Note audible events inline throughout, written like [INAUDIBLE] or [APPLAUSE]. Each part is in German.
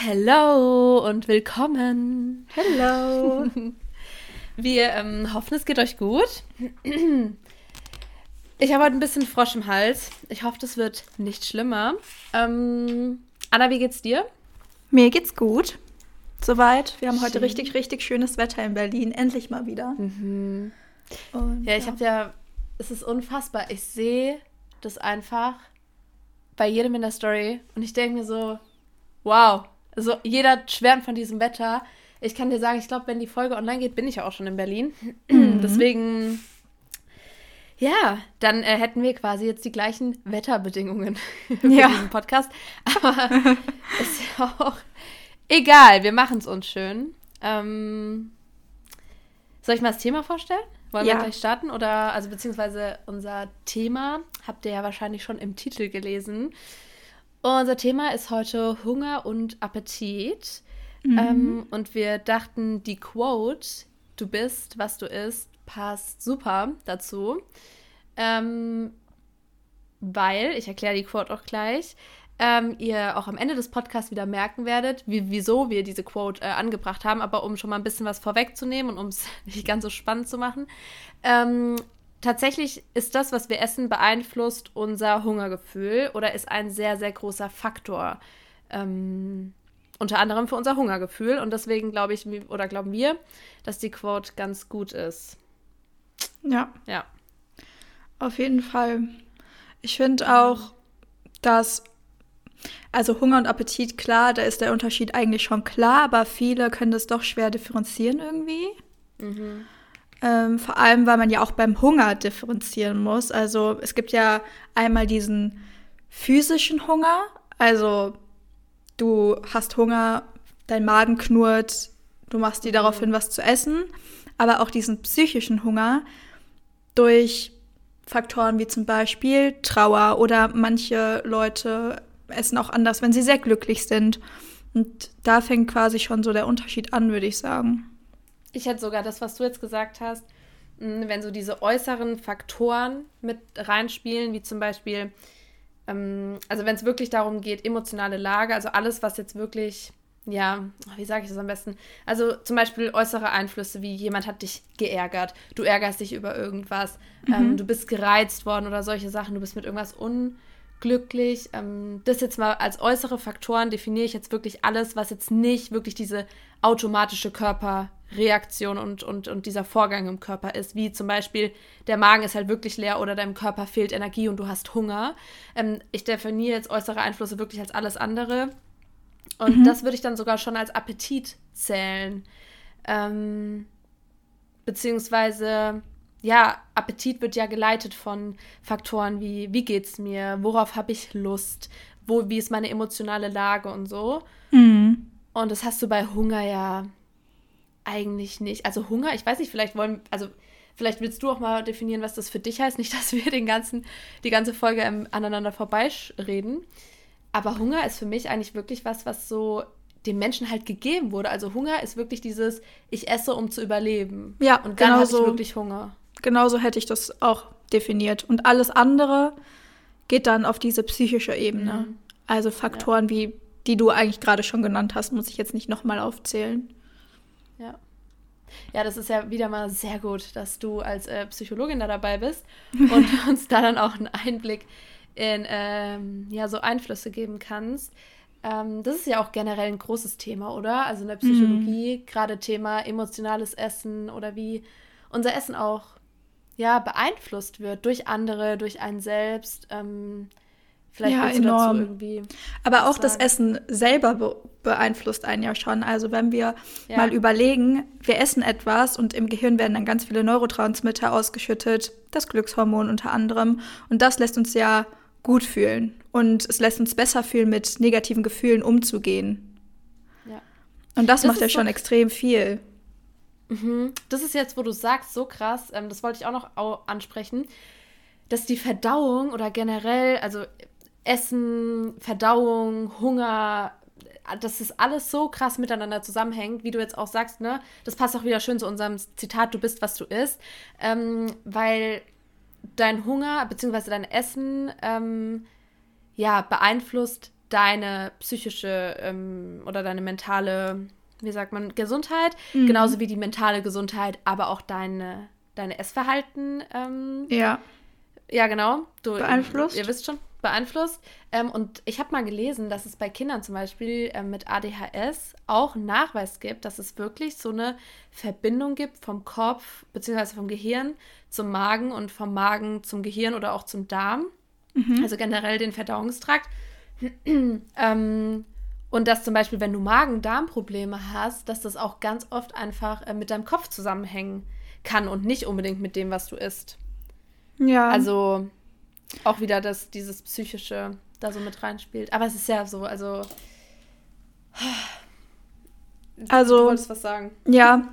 Hello und willkommen. Hello. [LAUGHS] Wir ähm, hoffen, es geht euch gut. Ich habe heute ein bisschen Frosch im Hals. Ich hoffe, das wird nicht schlimmer. Ähm, Anna, wie geht's dir? Mir geht's gut. Soweit. Wir haben Schön. heute richtig, richtig schönes Wetter in Berlin. Endlich mal wieder. Mhm. Und, ja, ich ja. habe ja, es ist unfassbar. Ich sehe das einfach bei jedem in der Story und ich denke mir so, wow, also jeder schwärmt von diesem Wetter. Ich kann dir sagen, ich glaube, wenn die Folge online geht, bin ich ja auch schon in Berlin. [CLEARS THROAT] Mhm. Deswegen, ja, dann äh, hätten wir quasi jetzt die gleichen Wetterbedingungen [LAUGHS] für ja. diesen Podcast. Aber [LAUGHS] ist ja auch egal, wir machen es uns schön. Ähm, soll ich mal das Thema vorstellen? Wollen ja. wir gleich starten? Oder, also beziehungsweise unser Thema habt ihr ja wahrscheinlich schon im Titel gelesen. Unser Thema ist heute Hunger und Appetit. Mhm. Ähm, und wir dachten, die Quote, du bist, was du isst, passt super dazu. Ähm, weil, ich erkläre die Quote auch gleich, ähm, ihr auch am Ende des Podcasts wieder merken werdet, wie, wieso wir diese Quote äh, angebracht haben. Aber um schon mal ein bisschen was vorwegzunehmen und um es [LAUGHS] nicht ganz so spannend zu machen, ähm, tatsächlich ist das, was wir essen, beeinflusst unser Hungergefühl oder ist ein sehr, sehr großer Faktor. Ähm, unter anderem für unser Hungergefühl. Und deswegen glaube ich, oder glauben wir, dass die Quote ganz gut ist. Ja. Ja. Auf jeden Fall. Ich finde auch, dass, also Hunger und Appetit, klar, da ist der Unterschied eigentlich schon klar, aber viele können das doch schwer differenzieren irgendwie. Mhm. Ähm, vor allem, weil man ja auch beim Hunger differenzieren muss. Also es gibt ja einmal diesen physischen Hunger, also du hast Hunger, dein Magen knurrt, du machst dir darauf hin, was zu essen, aber auch diesen psychischen Hunger durch Faktoren wie zum Beispiel Trauer oder manche Leute essen auch anders, wenn sie sehr glücklich sind. Und da fängt quasi schon so der Unterschied an, würde ich sagen. Ich hätte sogar das, was du jetzt gesagt hast, wenn so diese äußeren Faktoren mit reinspielen, wie zum Beispiel, ähm, also wenn es wirklich darum geht, emotionale Lage, also alles, was jetzt wirklich, ja, wie sage ich das am besten? Also zum Beispiel äußere Einflüsse, wie jemand hat dich geärgert, du ärgerst dich über irgendwas, mhm. ähm, du bist gereizt worden oder solche Sachen, du bist mit irgendwas unglücklich. Ähm, das jetzt mal als äußere Faktoren definiere ich jetzt wirklich alles, was jetzt nicht wirklich diese automatische Körper Reaktion und, und, und dieser Vorgang im Körper ist, wie zum Beispiel der Magen ist halt wirklich leer oder deinem Körper fehlt Energie und du hast Hunger. Ähm, ich definiere jetzt äußere Einflüsse wirklich als alles andere. Und mhm. das würde ich dann sogar schon als Appetit zählen. Ähm, beziehungsweise, ja, Appetit wird ja geleitet von Faktoren wie, wie geht's mir, worauf habe ich Lust, wo, wie ist meine emotionale Lage und so. Mhm. Und das hast du bei Hunger ja eigentlich nicht. Also Hunger, ich weiß nicht, vielleicht wollen, also vielleicht willst du auch mal definieren, was das für dich heißt. [LAUGHS] Nicht, dass wir den ganzen, die ganze Folge aneinander vorbeireden. Aber Hunger ist für mich eigentlich wirklich was, was so dem Menschen halt gegeben wurde. Also Hunger ist wirklich dieses, ich esse, um zu überleben. Ja, und dann genau habe ich wirklich Hunger. Genauso hätte ich das auch definiert. Und alles andere geht dann auf diese psychische Ebene. Mhm. Also Faktoren ja. wie, die du eigentlich gerade schon genannt hast, muss ich jetzt nicht nochmal aufzählen. Ja. Ja, das ist ja wieder mal sehr gut, dass du als äh, Psychologin da dabei bist [LAUGHS] und uns da dann auch einen Einblick in ähm, ja, so Einflüsse geben kannst. Ähm, das ist ja auch generell ein großes Thema, oder? Also in der Psychologie, mm. gerade Thema emotionales Essen oder wie unser Essen auch ja, beeinflusst wird durch andere, durch einen selbst. Ähm, Vielleicht ja, enorm. irgendwie. Aber auch sagen. das Essen selber be beeinflusst einen ja schon. Also wenn wir ja. mal überlegen, wir essen etwas und im Gehirn werden dann ganz viele Neurotransmitter ausgeschüttet, das Glückshormon unter anderem. Und das lässt uns ja gut fühlen. Und es lässt uns besser fühlen, mit negativen Gefühlen umzugehen. Ja. Und das, das macht ja schon so extrem viel. Mhm. Das ist jetzt, wo du sagst, so krass, ähm, das wollte ich auch noch ansprechen, dass die Verdauung oder generell, also Essen, Verdauung, Hunger, dass das alles so krass miteinander zusammenhängt, wie du jetzt auch sagst, ne? Das passt auch wieder schön zu unserem Zitat, du bist, was du isst. Ähm, weil dein Hunger bzw. dein Essen ähm, ja beeinflusst deine psychische ähm, oder deine mentale, wie sagt man, Gesundheit, mhm. genauso wie die mentale Gesundheit, aber auch deine, deine Essverhalten. Ähm, ja. Ja, genau. Du, beeinflusst. Ihr wisst schon, beeinflusst. Ähm, und ich habe mal gelesen, dass es bei Kindern zum Beispiel ähm, mit ADHS auch einen Nachweis gibt, dass es wirklich so eine Verbindung gibt vom Kopf bzw. vom Gehirn zum Magen und vom Magen zum Gehirn oder auch zum Darm. Mhm. Also generell den Verdauungstrakt. [CLEARS THROAT] ähm, und dass zum Beispiel, wenn du Magen-Darm-Probleme hast, dass das auch ganz oft einfach äh, mit deinem Kopf zusammenhängen kann und nicht unbedingt mit dem, was du isst. Ja. Also auch wieder, dass dieses Psychische da so mit reinspielt. Aber es ist ja so, also. [SIGHS] Also. Du wolltest was sagen. Ja.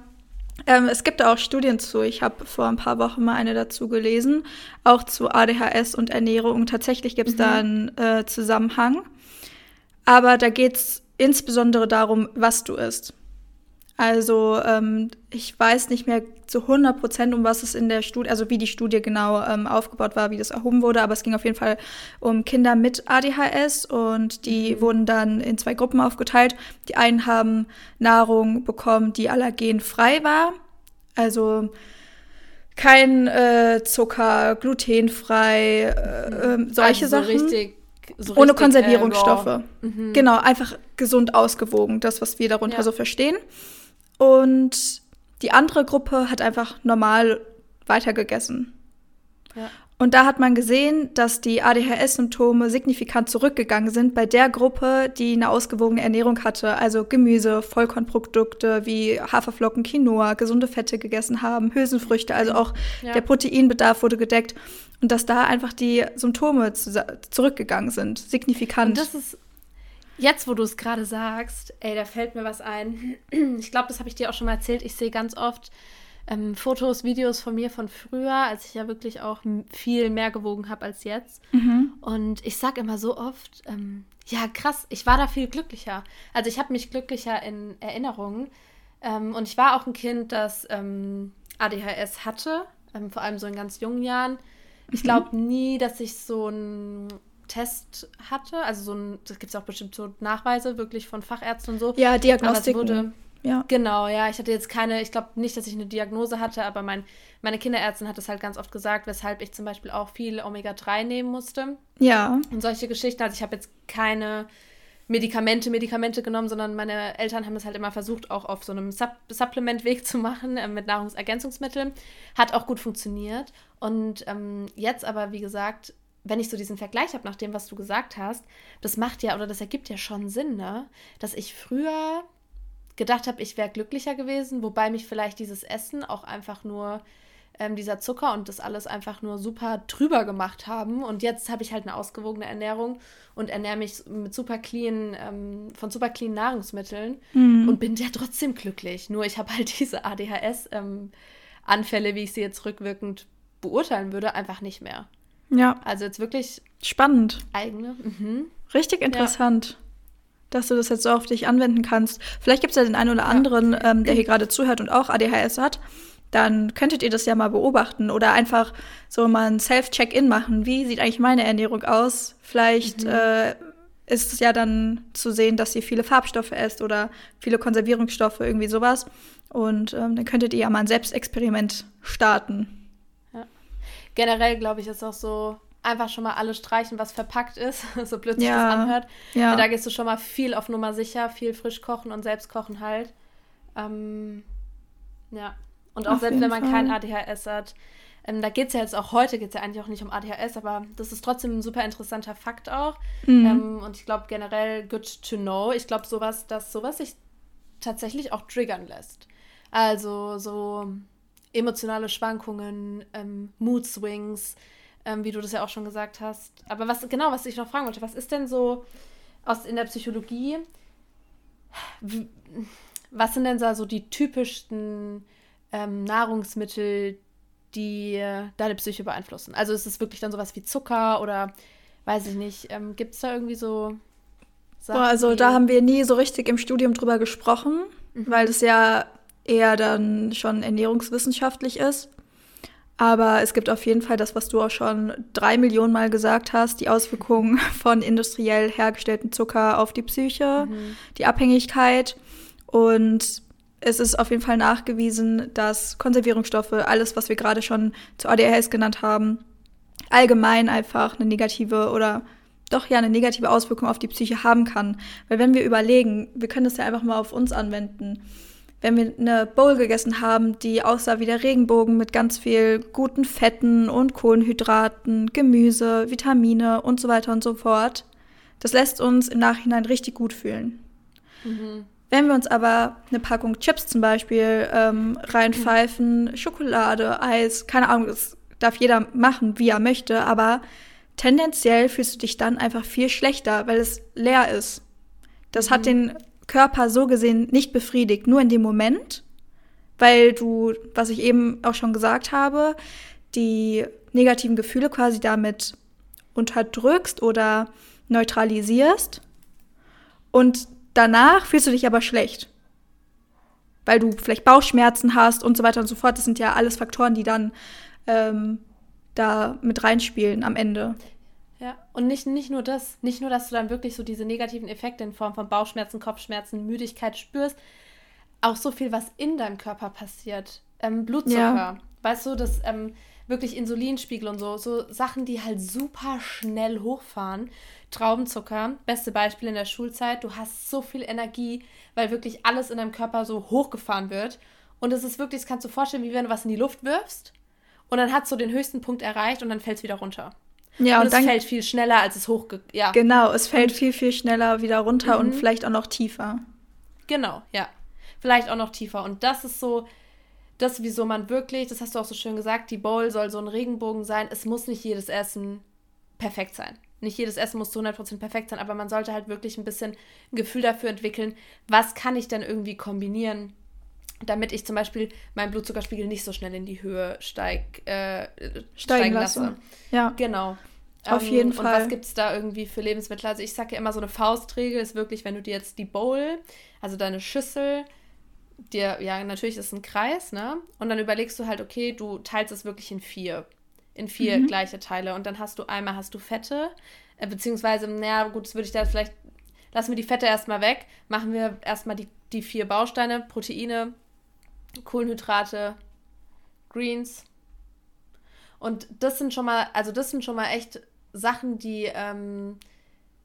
Ähm, es gibt auch Studien zu. Ich habe vor ein paar Wochen mal eine dazu gelesen, auch zu ADHS und Ernährung. Tatsächlich gibt es mhm. da einen äh, Zusammenhang. Aber da geht es insbesondere darum, was du isst. Also ähm, ich weiß nicht mehr zu 100 Prozent, um was es in der Studie, also wie die Studie genau ähm, aufgebaut war, wie das erhoben wurde, aber es ging auf jeden Fall um Kinder mit ADHS und die mhm. wurden dann in zwei Gruppen aufgeteilt. Die einen haben Nahrung bekommen, die allergenfrei war, also kein äh, Zucker, glutenfrei, äh, äh, solche also so Sachen. Richtig so Ohne Konservierungsstoffe. Äh, mhm. Genau, einfach gesund ausgewogen, das, was wir darunter ja. so verstehen. Und die andere Gruppe hat einfach normal weitergegessen. Ja. Und da hat man gesehen, dass die ADHS-Symptome signifikant zurückgegangen sind bei der Gruppe, die eine ausgewogene Ernährung hatte, also Gemüse, Vollkornprodukte wie Haferflocken, Quinoa, gesunde Fette gegessen haben, Hülsenfrüchte, also auch ja. der Proteinbedarf wurde gedeckt und dass da einfach die Symptome zu zurückgegangen sind, signifikant. Und das ist Jetzt, wo du es gerade sagst, ey, da fällt mir was ein. [CLEARS THROAT] Ich glaube, das habe ich dir auch schon mal erzählt. Ich sehe ganz oft ähm, Fotos, Videos von mir von früher, als ich ja wirklich auch viel mehr gewogen habe als jetzt. Mhm. Und ich sage immer so oft, ähm, ja, krass, ich war da viel glücklicher. Also ich habe mich glücklicher in Erinnerungen. Ähm, und ich war auch ein Kind, das ähm, ADHS hatte, ähm, vor allem so in ganz jungen Jahren. Ich mhm. glaube nie, dass ich so ein Test hatte. Also so ein, das gibt es auch bestimmt so Nachweise wirklich von Fachärzten und so. Ja, Diagnostik. Wurde, ja. Genau, ja. Ich hatte jetzt keine, ich glaube nicht, dass ich eine Diagnose hatte, aber mein, meine Kinderärztin hat es halt ganz oft gesagt, weshalb ich zum Beispiel auch viel Omega-3 nehmen musste. Ja. Und solche Geschichten. Also ich habe jetzt keine Medikamente, Medikamente genommen, sondern meine Eltern haben das halt immer versucht, auch auf so einem Supp Supplementweg zu machen äh, mit Nahrungsergänzungsmitteln. Hat auch gut funktioniert. Und ähm, jetzt aber, wie gesagt, wenn ich so diesen Vergleich habe nach dem, was du gesagt hast, das macht ja oder das ergibt ja schon Sinn, ne? Dass ich früher gedacht habe, ich wäre glücklicher gewesen, wobei mich vielleicht dieses Essen auch einfach nur ähm, dieser Zucker und das alles einfach nur super drüber gemacht haben. Und jetzt habe ich halt eine ausgewogene Ernährung und ernähre mich mit super clean, ähm, von super clean Nahrungsmitteln mhm. und bin ja trotzdem glücklich. Nur ich habe halt [LAUGHS] diese ADHS-Anfälle, ähm, wie ich sie jetzt rückwirkend beurteilen würde, einfach nicht mehr. Ja. Also jetzt wirklich spannend. Eigene. Mhm. Richtig interessant. Ja. Dass du das jetzt so auf dich anwenden kannst. Vielleicht gibt es ja den einen oder anderen, ja. ähm, der hier gerade zuhört und auch ADHS hat. Dann könntet ihr das ja mal beobachten oder einfach so mal ein Self-Check-In machen. Wie sieht eigentlich meine Ernährung aus? Vielleicht mhm. äh, ist es ja dann zu sehen, dass ihr viele Farbstoffe esst oder viele Konservierungsstoffe, irgendwie sowas. Und ähm, dann könntet ihr ja mal ein Selbstexperiment starten generell, glaube ich, ist auch so einfach schon mal alles streichen, was verpackt ist, [LAUGHS] so blöd sich ja. das anhört. Ja. Da gehst du schon mal viel auf Nummer sicher, viel frisch kochen und selbst kochen halt. Ähm, ja. Und auch auf selbst wenn man Fall. kein ADHS hat. Ähm, da geht es ja jetzt auch heute, geht es ja eigentlich auch nicht um ADHS, aber das ist trotzdem ein super interessanter Fakt auch. Mhm. Ähm, und ich glaube generell good to know. Ich glaube sowas, dass sowas sich tatsächlich auch triggern lässt. Also so emotionale Schwankungen, ähm, Mood Swings, ähm, wie du das ja auch schon gesagt hast. Aber was genau, was ich noch fragen wollte, was ist denn so aus in der Psychologie? Was sind denn so die typischsten ähm, Nahrungsmittel, die äh, deine Psyche beeinflussen? Also ist es wirklich dann sowas wie Zucker oder weiß ich nicht, ähm, gibt es da irgendwie so Sachen, Boah, also da haben wir nie so richtig im Studium drüber gesprochen, mhm. weil das ja eher dann schon ernährungswissenschaftlich ist. Aber es gibt auf jeden Fall das, was du auch schon drei Millionen Mal gesagt hast, die Auswirkungen [LAUGHS] von industriell hergestelltem Zucker auf die Psyche, mhm. die Abhängigkeit. Und es ist auf jeden Fall nachgewiesen, dass Konservierungsstoffe, alles, was wir gerade schon zu ADHS genannt haben, allgemein einfach eine negative oder doch ja eine negative Auswirkung auf die Psyche haben kann. Weil wenn wir überlegen, wir können das ja einfach mal auf uns anwenden. Wenn wir eine Bowl gegessen haben, die aussah wie der Regenbogen mit ganz viel guten Fetten und Kohlenhydraten, Gemüse, Vitamine und so weiter und so fort, das lässt uns im Nachhinein richtig gut fühlen. Mhm. Wenn wir uns aber eine Packung Chips zum Beispiel ähm, reinpfeifen, Schokolade, Eis, keine Ahnung, das darf jeder machen, wie er möchte, aber tendenziell fühlst du dich dann einfach viel schlechter, weil es leer ist. Das mhm. hat den Körper so gesehen nicht befriedigt, nur in dem Moment, weil du, was ich eben auch schon gesagt habe, die negativen Gefühle quasi damit unterdrückst oder neutralisierst. Und danach fühlst du dich aber schlecht. Weil du vielleicht Bauchschmerzen hast und so weiter und so fort. Das sind ja alles Faktoren, die dann ähm, da mit reinspielen am Ende. Ja, und nicht, nicht nur das, nicht nur, dass du dann wirklich so diese negativen Effekte in Form von Bauchschmerzen, Kopfschmerzen, Müdigkeit spürst, auch so viel, was in deinem Körper passiert. Ähm, Blutzucker, ja. weißt du, das ähm, wirklich Insulinspiegel und so, so Sachen, die halt super schnell hochfahren. Traubenzucker, beste Beispiel in der Schulzeit, du hast so viel Energie, weil wirklich alles in deinem Körper so hochgefahren wird. Und es ist wirklich, das kannst du dir vorstellen, wie wenn du was in die Luft wirfst und dann hat es so den höchsten Punkt erreicht und dann fällt es wieder runter. Ja, und, und es fällt viel schneller, als es hochge... Ja. Genau, es fällt und, viel, viel schneller wieder runter mhm. und vielleicht auch noch tiefer. Genau, ja. Vielleicht auch noch tiefer. Und das ist so, das, wieso man wirklich, das hast du auch so schön gesagt, die Bowl soll so ein Regenbogen sein. Es muss nicht jedes Essen perfekt sein. Nicht jedes Essen muss zu 100% perfekt sein, aber man sollte halt wirklich ein bisschen ein Gefühl dafür entwickeln, was kann ich denn irgendwie kombinieren, damit ich zum Beispiel meinen Blutzuckerspiegel nicht so schnell in die Höhe steig, äh, steigen, steigen lasse. lasse. Ja. Genau. Auf ähm, jeden Fall. Und was gibt es da irgendwie für Lebensmittel? Also ich sage ja immer, so eine Faustregel ist wirklich, wenn du dir jetzt die Bowl, also deine Schüssel, dir, ja, natürlich ist es ein Kreis, ne? Und dann überlegst du halt, okay, du teilst es wirklich in vier. In vier mhm. gleiche Teile. Und dann hast du einmal hast du Fette, äh, beziehungsweise, naja, gut, das würde ich da vielleicht, lassen wir die Fette erstmal weg, machen wir erstmal die, die vier Bausteine, Proteine, Kohlenhydrate, Greens. Und das sind schon mal, also das sind schon mal echt Sachen, die ähm,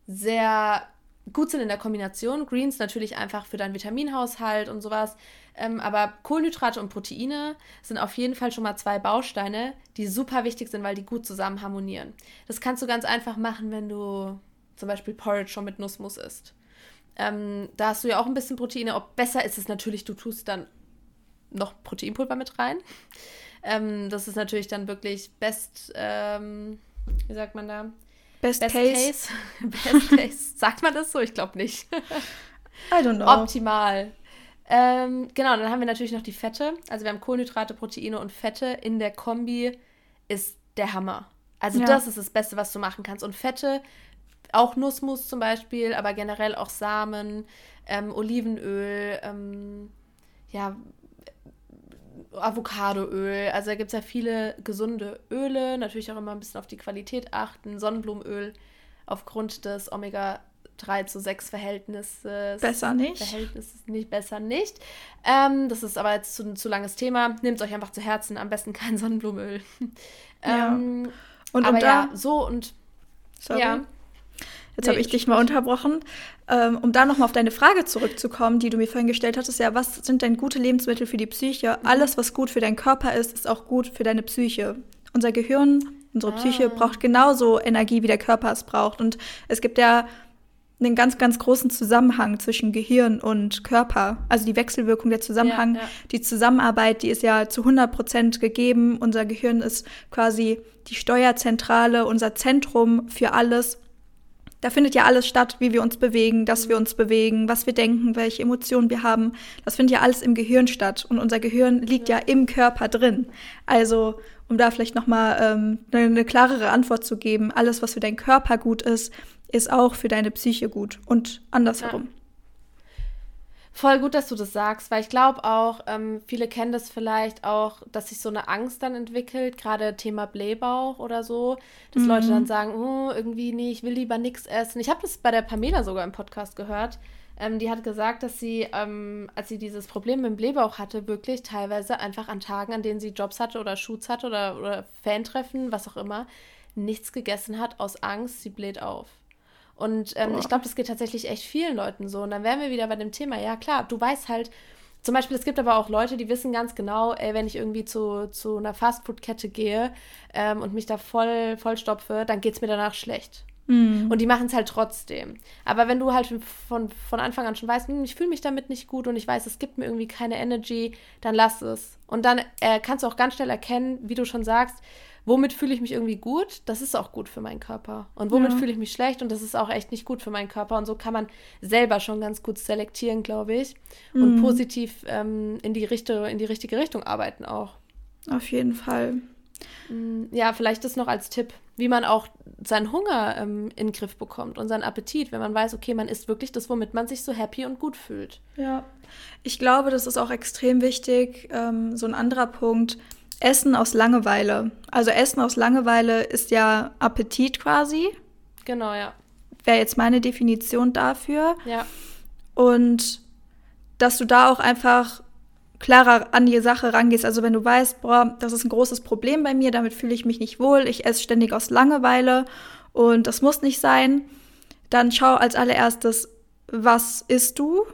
sehr gut sind in der Kombination. Greens natürlich einfach für deinen Vitaminhaushalt und sowas. Ähm, aber Kohlenhydrate und Proteine sind auf jeden Fall schon mal zwei Bausteine, die super wichtig sind, weil die gut zusammen harmonieren. Das kannst du ganz einfach machen, wenn du zum Beispiel Porridge schon mit Nussmus isst. Ähm, da hast du ja auch ein bisschen Proteine. Ob besser ist es natürlich, du tust dann noch Proteinpulver mit rein. Ähm, das ist natürlich dann wirklich best, ähm, wie sagt man da? Best, best case. case. [LAUGHS] best case. Sagt man das so? Ich glaube nicht. [LAUGHS] I don't know. Optimal. Ähm, genau, dann haben wir natürlich noch die Fette. Also wir haben Kohlenhydrate, Proteine und Fette in der Kombi ist der Hammer. Also ja. das ist das Beste, was du machen kannst. Und Fette, auch Nussmus zum Beispiel, aber generell auch Samen, ähm, Olivenöl, ähm, ja, Avocadoöl. Also da gibt es ja viele gesunde Öle. Natürlich auch immer ein bisschen auf die Qualität achten. Sonnenblumenöl aufgrund des Omega 3 zu 6 Verhältnisses. Besser nicht. Verhältnisses nicht, besser nicht. Ähm, das ist aber jetzt ein zu, zu langes Thema. Nehmt es euch einfach zu Herzen. Am besten kein Sonnenblumenöl. [LAUGHS] ja. Ähm, und aber um ja, so und. Sorry. Ja. Jetzt nee, habe ich dich mal unterbrochen. Ähm, um da nochmal auf deine Frage zurückzukommen, die du mir vorhin gestellt hattest, ja, was sind denn gute Lebensmittel für die Psyche? Mhm. Alles, was gut für deinen Körper ist, ist auch gut für deine Psyche. Unser Gehirn, unsere Psyche ah. braucht genauso Energie, wie der Körper es braucht. Und es gibt ja einen ganz, ganz großen Zusammenhang zwischen Gehirn und Körper. Also die Wechselwirkung, der Zusammenhang, ja, ja. die Zusammenarbeit, die ist ja zu 100 Prozent gegeben. Unser Gehirn ist quasi die Steuerzentrale, unser Zentrum für alles. Da findet ja alles statt, wie wir uns bewegen, dass wir uns bewegen, was wir denken, welche Emotionen wir haben. Das findet ja alles im Gehirn statt. Und unser Gehirn liegt ja im Körper drin. Also, um da vielleicht nochmal ähm, eine, eine klarere Antwort zu geben, alles, was für deinen Körper gut ist, ist auch für deine Psyche gut und andersherum. Ja. Voll gut, dass du das sagst, weil ich glaube auch, ähm, viele kennen das vielleicht auch, dass sich so eine Angst dann entwickelt, gerade Thema Blähbauch oder so, dass mhm. Leute dann sagen, oh, irgendwie, nee, ich will lieber nichts essen. Ich habe das bei der Pamela sogar im Podcast gehört. Ähm, die hat gesagt, dass sie, ähm, als sie dieses Problem mit dem Blähbauch hatte, wirklich teilweise einfach an Tagen, an denen sie Jobs hatte oder Shoots hatte oder, oder Fantreffen, was auch immer, nichts gegessen hat aus Angst, sie bläht auf. Und ähm, ich glaube, das geht tatsächlich echt vielen Leuten so. Und dann wären wir wieder bei dem Thema. Ja, klar, du weißt halt, zum Beispiel, es gibt aber auch Leute, die wissen ganz genau, ey, wenn ich irgendwie zu, zu einer Fastfood-Kette gehe ähm, und mich da voll, voll stopfe, dann geht es mir danach schlecht. Mhm. Und die machen es halt trotzdem. Aber wenn du halt von, von Anfang an schon weißt, hm, ich fühle mich damit nicht gut und ich weiß, es gibt mir irgendwie keine Energy, dann lass es. Und dann äh, kannst du auch ganz schnell erkennen, wie du schon sagst, womit fühle ich mich irgendwie gut, das ist auch gut für meinen Körper. Und womit ja. fühle ich mich schlecht und das ist auch echt nicht gut für meinen Körper. Und so kann man selber schon ganz gut selektieren, glaube ich. Und mhm. positiv ähm, in, die Richte, in die richtige Richtung arbeiten auch. Auf jeden Fall. Mm, ja, vielleicht das noch als Tipp, wie man auch seinen Hunger ähm, in den Griff bekommt und seinen Appetit, wenn man weiß, okay, man isst wirklich das, womit man sich so happy und gut fühlt. Ja, ich glaube, das ist auch extrem wichtig. Ähm, so ein anderer Punkt, Essen aus Langeweile. Also Essen aus Langeweile ist ja Appetit quasi. Genau, ja. Wäre jetzt meine Definition dafür. Ja. Und dass du da auch einfach klarer an die Sache rangehst. Also wenn du weißt, boah, das ist ein großes Problem bei mir, damit fühle ich mich nicht wohl, ich esse ständig aus Langeweile und das muss nicht sein, dann schau als allererstes, was isst du?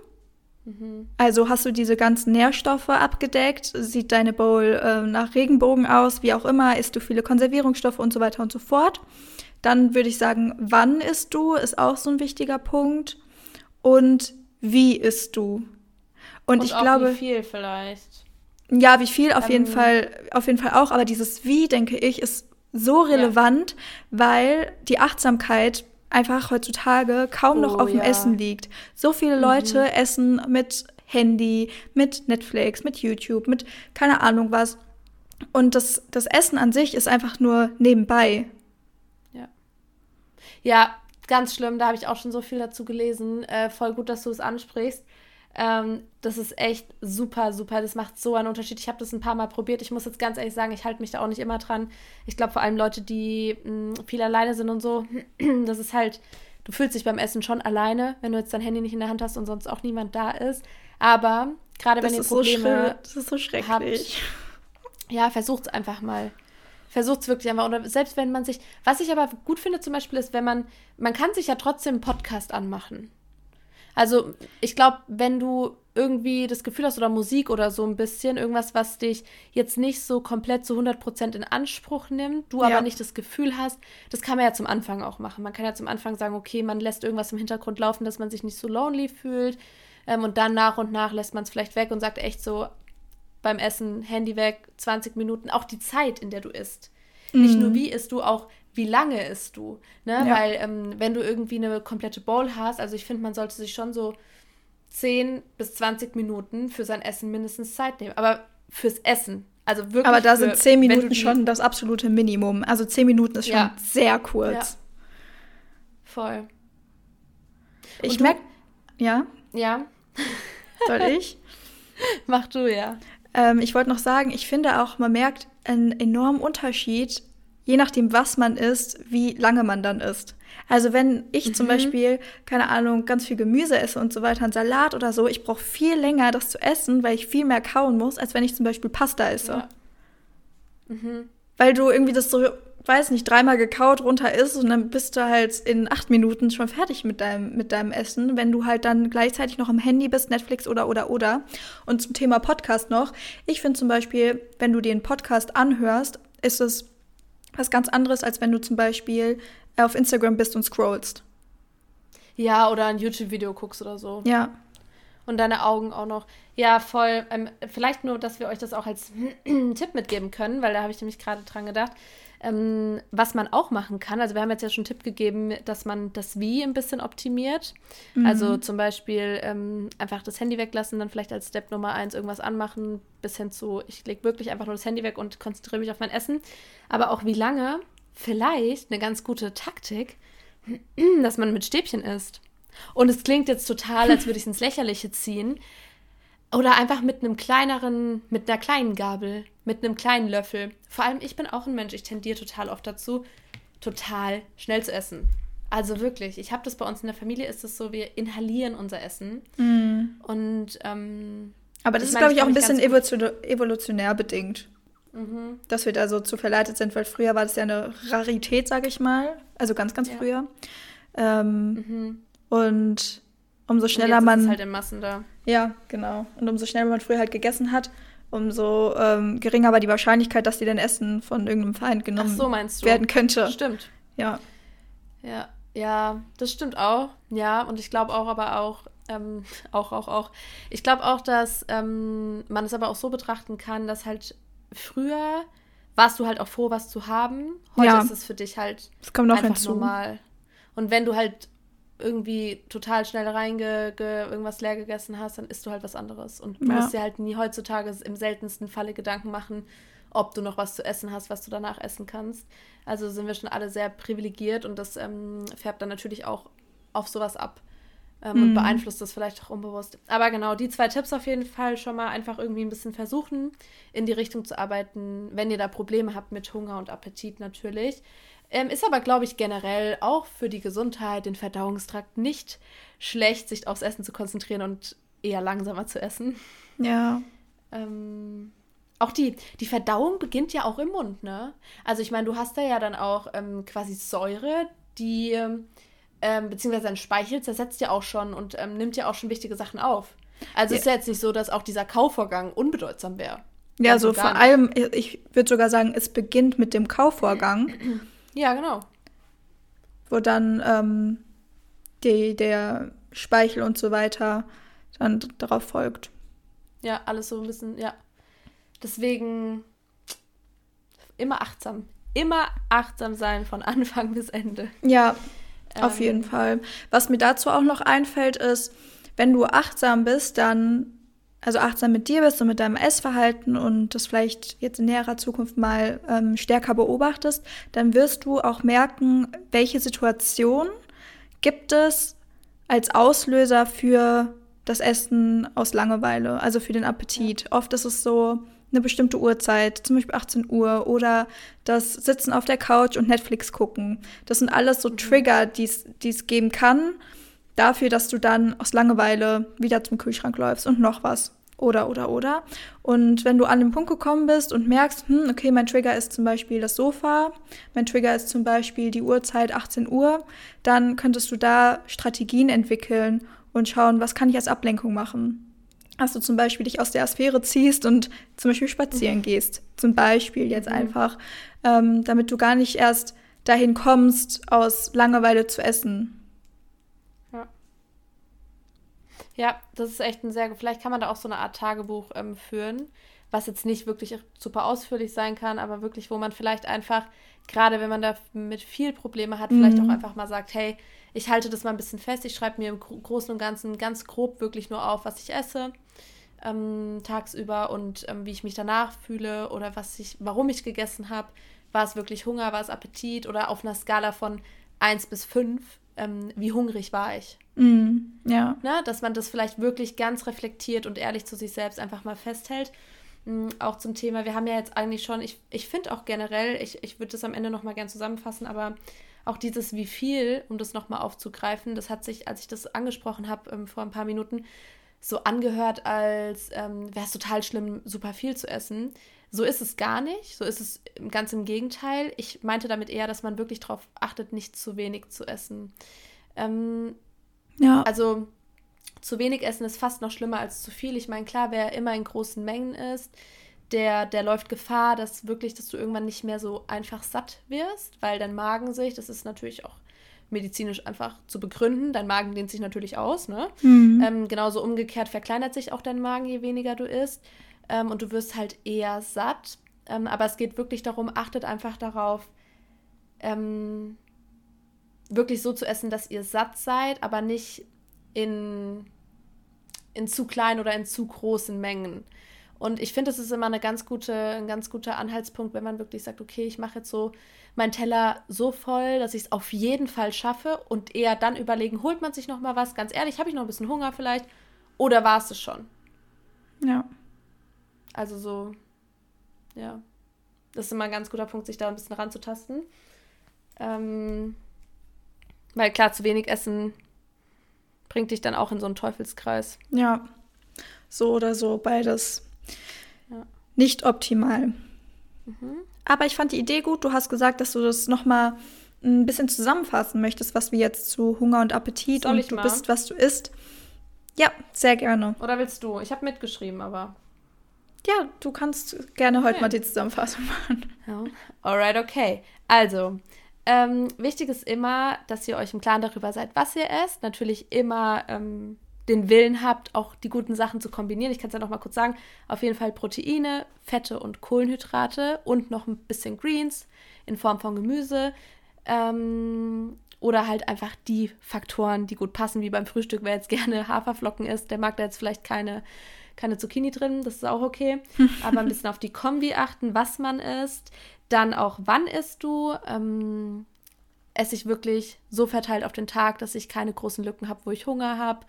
Mhm. Also hast du diese ganzen Nährstoffe abgedeckt? Sieht deine Bowl äh, nach Regenbogen aus? Wie auch immer, isst du viele Konservierungsstoffe und so weiter und so fort? Dann würde ich sagen, wann isst du, ist auch so ein wichtiger Punkt. Und wie isst du? Und, und ich glaube. Wie viel vielleicht? Ja, wie viel auf ähm, jeden Fall, auf jeden Fall auch. Aber dieses Wie, denke ich, ist so relevant, ja. weil die Achtsamkeit einfach heutzutage kaum oh, noch auf dem ja. Essen liegt. So viele Leute mhm. essen mit Handy, mit Netflix, mit YouTube, mit keine Ahnung was. Und das, das Essen an sich ist einfach nur nebenbei. Ja. Ja, ganz schlimm. Da habe ich auch schon so viel dazu gelesen. Äh, voll gut, dass du es ansprichst. Ähm, das ist echt super, super. Das macht so einen Unterschied. Ich habe das ein paar Mal probiert. Ich muss jetzt ganz ehrlich sagen, ich halte mich da auch nicht immer dran. Ich glaube vor allem Leute, die mh, hm, viel alleine sind und so, [CLEARS THROAT] das ist halt, du fühlst dich beim Essen schon alleine, wenn du jetzt dein Handy nicht in der Hand hast und sonst auch niemand da ist. Aber gerade wenn ihr Probleme so das ist so schrecklich. Habt, ja, versucht es einfach mal versucht es wirklich einfach. Oder selbst wenn man sich, was ich aber gut finde zum Beispiel ist, wenn man, man kann sich ja trotzdem einen Podcast anmachen. Also ich glaube, wenn du irgendwie das Gefühl hast oder Musik oder so ein bisschen, irgendwas, was dich jetzt nicht so komplett zu 100% in Anspruch nimmt, du ja. aber nicht das Gefühl hast, das kann man ja zum Anfang auch machen. Man kann ja zum Anfang sagen, okay, man lässt irgendwas im Hintergrund laufen, dass man sich nicht so lonely fühlt ähm, und dann nach und nach lässt man es vielleicht weg und sagt echt so beim Essen Handy weg, 20 Minuten, auch die Zeit, in der du isst. Mhm. Nicht nur mhm. wie isst du, auch wie lange isst du? Ne? Ja. Weil ähm, wenn du irgendwie eine komplette Bowl hast, also ich finde, man sollte sich schon so 10 bis 20 Minuten für sein Essen mindestens Zeit nehmen. Aber fürs Essen. Also wirklich. Aber da sind 10 Minuten schon das absolute Minimum. Also 10 Minuten ist schon ja. sehr kurz. Ja. Voll. ich merke. Ja? Ja. Soll [LAUGHS] ich? Mach du, ja. Ähm, ich wollte noch sagen, ich finde auch, man merkt einen enormen Unterschied je nachdem, was man isst, wie lange man dann isst. Also wenn ich mhm. zum Beispiel, keine Ahnung, ganz viel Gemüse esse und so weiter, ein Salat oder so, ich brauche viel länger, das zu essen, weil ich viel mehr kauen muss, als wenn ich zum Beispiel Pasta esse. Ja. Mhm. Weil du irgendwie das so, weiß nicht, dreimal gekaut runter isst und dann bist du halt in acht Minuten schon fertig mit deinem, mit deinem Essen, wenn du halt dann gleichzeitig noch am Handy bist, Netflix oder oder oder. Und zum Thema Podcast noch, ich finde zum Beispiel, wenn du den Podcast anhörst, ist es was ganz anderes, als wenn du zum Beispiel auf Instagram bist und scrollst. Ja, oder ein YouTube-Video guckst oder so. Ja. Und deine Augen auch noch. Ja, voll. Ähm, vielleicht nur, dass wir euch das auch als [CLEARS THROAT] Tipp mitgeben können, weil da habe ich nämlich gerade dran gedacht. Ähm, was man auch machen kann, also wir haben jetzt ja schon einen Tipp gegeben, dass man das Wie ein bisschen optimiert. Mhm. Also zum Beispiel ähm, einfach das Handy weglassen, dann vielleicht als Step Nummer eins irgendwas anmachen, bis hin zu, ich lege wirklich einfach nur das Handy weg und konzentriere mich auf mein Essen. Aber auch wie lange, vielleicht eine ganz gute Taktik, [CLEARS THROAT] dass man mit Stäbchen isst. Und es klingt jetzt total, als würde ich es ins Lächerliche ziehen. Oder einfach mit einem kleineren, mit einer kleinen Gabel, mit einem kleinen Löffel. Vor allem, ich bin auch ein Mensch, ich tendiere total oft dazu, total schnell zu essen. Also wirklich, ich habe das bei uns in der Familie, ist es so, wir inhalieren unser Essen. Mm. Und ähm, aber das ist, glaube ich, auch ein bisschen evolutionär bedingt. Mhm. Dass wir da so zu verleitet sind, weil früher war das ja eine Rarität, sage ich mal. Also ganz, ganz ja. früher. Ähm, mhm. Und umso schneller und man. Ist halt in Massen da. Ja, genau. Und umso schneller man früher halt gegessen hat, umso ähm, geringer war die Wahrscheinlichkeit, dass dir dein Essen von irgendeinem Feind genommen so, werden könnte. Stimmt. Ja. Ja, ja, das stimmt auch. Ja, und ich glaube auch, aber auch, ähm, auch, auch, auch. Ich glaube auch, dass ähm, man es aber auch so betrachten kann, dass halt früher warst du halt auch froh, was zu haben. Heute ja. ist es für dich halt das kommt noch einfach hinzu. normal. Und wenn du halt irgendwie total schnell reinge irgendwas leer gegessen hast, dann isst du halt was anderes. Und du ja. musst dir halt nie heutzutage im seltensten Falle Gedanken machen, ob du noch was zu essen hast, was du danach essen kannst. Also sind wir schon alle sehr privilegiert und das ähm, färbt dann natürlich auch auf sowas ab ähm, mm. und mhm. beeinflusst das vielleicht auch unbewusst. Aber genau, die zwei Tipps auf jeden Fall schon mal einfach irgendwie ein bisschen versuchen, in die Richtung zu arbeiten, wenn ihr da Probleme habt mit Hunger und Appetit natürlich. Ähm, ist aber, glaube ich, generell auch für die Gesundheit, den Verdauungstrakt nicht schlecht, sich aufs Essen zu konzentrieren und eher langsamer zu essen. Ja. Ähm, auch die, die Verdauung beginnt ja auch im Mund, ne? Also ich meine, du hast da ja dann auch ähm, quasi Säure, die, ähm, beziehungsweise dein Speichel zersetzt ja auch schon und ähm, nimmt ja auch schon wichtige Sachen auf. Also ja. ist ja jetzt nicht so, dass auch dieser Kauvorgang unbedeutsam wäre. Ja, also so vor allem, ich würde sogar sagen, es beginnt mit dem Kauvorgang. [CLEARS THROAT] Ja, genau. Wo dann ähm, die, der Speichel und so weiter dann darauf folgt. Ja, alles so ein bisschen, ja. Deswegen immer achtsam. Immer achtsam sein von [LAUGHS] Anfang bis Ende. Ja, ähm, auf jeden Fall. Was mir dazu auch noch einfällt, ist, wenn du achtsam bist, dann also achtsam mit dir bist und mit deinem Essverhalten und das vielleicht jetzt in näherer Zukunft mal ähm, stärker beobachtest, dann wirst du auch merken, welche Situation gibt es als Auslöser für das Essen aus Langeweile, also für den Appetit. Oft ist es so eine bestimmte Uhrzeit, zum Beispiel 18 Uhr oder das Sitzen auf der Couch und Netflix gucken. Das sind alles so mhm. Trigger, die es geben kann, dafür, dass du dann aus Langeweile wieder zum Kühlschrank läufst und noch was. Oder, oder, oder. Und wenn du an den Punkt gekommen bist und merkst, hm, okay, mein Trigger ist zum Beispiel das Sofa, mein Trigger ist zum Beispiel die Uhrzeit 18 Uhr, dann könntest du da Strategien entwickeln und schauen, was kann ich als Ablenkung machen. Dass du zum Beispiel dich aus der Sphäre ziehst und zum Beispiel spazieren mhm. gehst. Zum Beispiel jetzt mhm. einfach, ähm, damit du gar nicht erst dahin kommst, aus Langeweile zu essen. Ja, das ist echt ein sehr, vielleicht kann man da auch so eine Art Tagebuch ähm, führen, was jetzt nicht wirklich super ausführlich sein kann, aber wirklich, wo man vielleicht einfach, gerade wenn man da mit viel Probleme hat, mhm. vielleicht auch einfach mal sagt, hey, ich halte das mal ein bisschen fest, ich schreibe mir im Großen und Ganzen ganz grob wirklich nur auf, was ich esse ähm, tagsüber und ähm, wie ich mich danach fühle oder was ich, warum ich gegessen habe. War es wirklich Hunger, war es Appetit oder auf einer Skala von 1 bis 5, ähm, wie hungrig war ich? Mm, ja. Ne? Dass man das vielleicht wirklich ganz reflektiert und ehrlich zu sich selbst einfach mal festhält. Mhm, auch zum Thema, wir haben ja jetzt eigentlich schon, ich, ich finde auch generell, ich, ich würde das am Ende nochmal gern zusammenfassen, aber auch dieses wie viel, um das nochmal aufzugreifen, das hat sich, als ich das angesprochen habe ähm, vor ein paar Minuten, so angehört, als ähm, wäre es total schlimm, super viel zu essen. So ist es gar nicht. So ist es ganz im Gegenteil. Ich meinte damit eher, dass man wirklich darauf achtet, nicht zu wenig zu essen. Ähm, ja. Also zu wenig essen ist fast noch schlimmer als zu viel. Ich meine, klar, wer immer in großen Mengen isst, der, der läuft Gefahr, dass wirklich, dass du irgendwann nicht mehr so einfach satt wirst, weil dein Magen sich, das ist natürlich auch medizinisch einfach zu begründen. Dein Magen dehnt sich natürlich aus, ne? Mhm. Ähm, genauso umgekehrt verkleinert sich auch dein Magen, je weniger du isst. Ähm, und du wirst halt eher satt. Ähm, aber es geht wirklich darum, achtet einfach darauf, ähm, wirklich so zu essen, dass ihr satt seid, aber nicht in, in zu kleinen oder in zu großen Mengen. Und ich finde, das ist immer eine ganz gute, ein ganz guter Anhaltspunkt, wenn man wirklich sagt, okay, ich mache jetzt so meinen Teller so voll, dass ich es auf jeden Fall schaffe und eher dann überlegen, holt man sich noch mal was? Ganz ehrlich, habe ich noch ein bisschen Hunger vielleicht? Oder war es es schon? Ja. Also so, ja. Das ist immer ein ganz guter Punkt, sich da ein bisschen ranzutasten. Ähm, weil klar, zu wenig Essen bringt dich dann auch in so einen Teufelskreis. Ja, so oder so, beides ja. nicht optimal. Mhm. Aber ich fand die Idee gut. Du hast gesagt, dass du das nochmal ein bisschen zusammenfassen möchtest, was wir jetzt zu Hunger und Appetit und du mal? bist, was du isst. Ja, sehr gerne. Oder willst du? Ich habe mitgeschrieben, aber. Ja, du kannst gerne heute okay. mal die Zusammenfassung machen. Ja. Alright, okay. Also, ähm, wichtig ist immer, dass ihr euch im Klaren darüber seid, was ihr esst. Natürlich immer ähm, den Willen habt, auch die guten Sachen zu kombinieren. Ich kann es ja noch mal kurz sagen. Auf jeden Fall Proteine, Fette und Kohlenhydrate und noch ein bisschen Greens in Form von Gemüse. Ähm, oder halt einfach die Faktoren, die gut passen, wie beim Frühstück. Wer jetzt [LAUGHS] gerne Haferflocken isst, der mag da jetzt vielleicht keine, keine Zucchini drin, das ist auch okay. [LAUGHS] Aber ein bisschen auf die Kombi achten, was man isst. Dann auch, wann isst du? Ähm, esse ich wirklich so verteilt auf den Tag, dass ich keine großen Lücken habe, wo ich Hunger habe?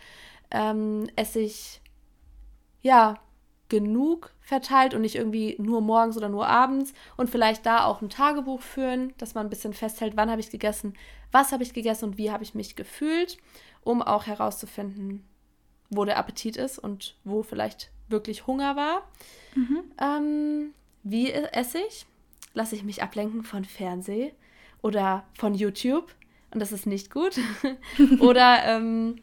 Ähm, esse ich, ja, genug verteilt und nicht irgendwie nur morgens oder nur abends und vielleicht da auch ein Tagebuch führen, dass man ein bisschen festhält, wann habe ich gegessen, was habe ich gegessen und wie habe ich mich gefühlt, um auch herauszufinden, wo der Appetit ist und wo vielleicht wirklich Hunger war. Mhm. Ähm, wie esse ich? Lasse ich mich ablenken von Fernseh oder von YouTube und das ist nicht gut. [LAUGHS] oder ähm,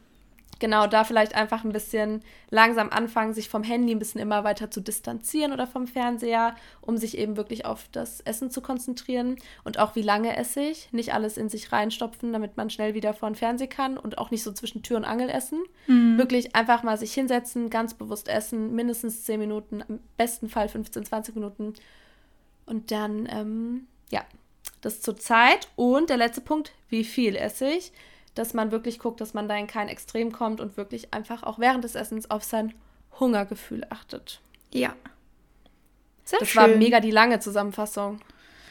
genau da vielleicht einfach ein bisschen langsam anfangen, sich vom Handy ein bisschen immer weiter zu distanzieren oder vom Fernseher, um sich eben wirklich auf das Essen zu konzentrieren und auch wie lange esse ich, nicht alles in sich reinstopfen, damit man schnell wieder vor den Fernseher kann und auch nicht so zwischen Tür und Angel essen. Mhm. Wirklich einfach mal sich hinsetzen, ganz bewusst essen, mindestens 10 Minuten, im besten Fall 15, 20 Minuten und dann, ähm, ja, das zur Zeit und der letzte Punkt, wie viel esse ich? Dass man wirklich guckt, dass man da in kein Extrem kommt und wirklich einfach auch während des Essens auf sein Hungergefühl achtet. Ja. Sehr das schön. war mega die lange Zusammenfassung.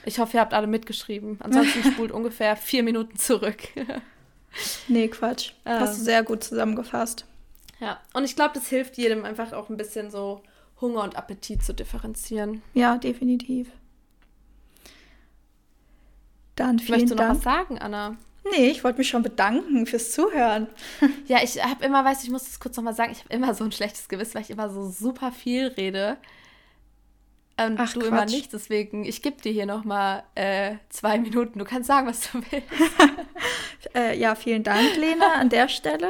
Ich hoffe, ihr habt alle mitgeschrieben. Ansonsten [LAUGHS] spult ungefähr vier Minuten zurück. [LAUGHS] nee, Quatsch. Ähm, Hast du sehr gut zusammengefasst. Ja, und ich glaube, das hilft jedem einfach auch ein bisschen so Hunger und Appetit zu differenzieren. Ja, definitiv. Dann vielen Möchtest du noch Dank. was sagen, Anna? Nee, ich wollte mich schon bedanken fürs Zuhören. [LAUGHS] Ja, ich habe immer, weißt du, ich muss das kurz nochmal sagen, ich habe immer so ein schlechtes Gewissen, weil ich immer so super viel rede. Und Ach, du Quatsch. immer nicht, deswegen, ich gebe dir hier nochmal äh, zwei Minuten. Du kannst sagen, was du willst. [LAUGHS] äh, ja, vielen Dank, Lena, an der Stelle.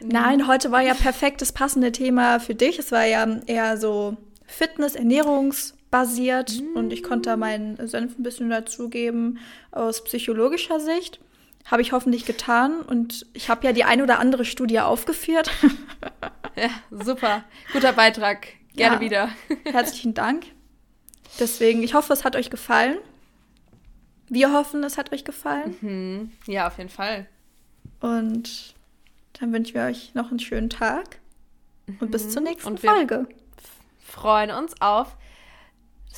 Nein, heute war ja perfekt das passende Thema für dich. Es war ja eher so Fitness, Ernährungs- basiert mm. und ich konnte da meinen Senf ein bisschen dazugeben aus psychologischer Sicht. Habe ich hoffentlich getan und ich habe ja die ein oder andere Studie aufgeführt. [LAUGHS] ja, super. Guter Beitrag. Gerne ja, wieder. [LAUGHS] herzlichen Dank. Deswegen, ich hoffe, es hat euch gefallen. Wir hoffen, es hat euch gefallen. Mhm. Ja, auf jeden Fall. Und dann wünschen wir euch noch einen schönen Tag und mhm. bis zur nächsten und Folge. Freuen uns auf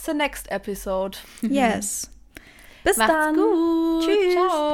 the next episode. Yes. [LAUGHS] Bis Macht's dann. Gut. Tschüss. Ciao.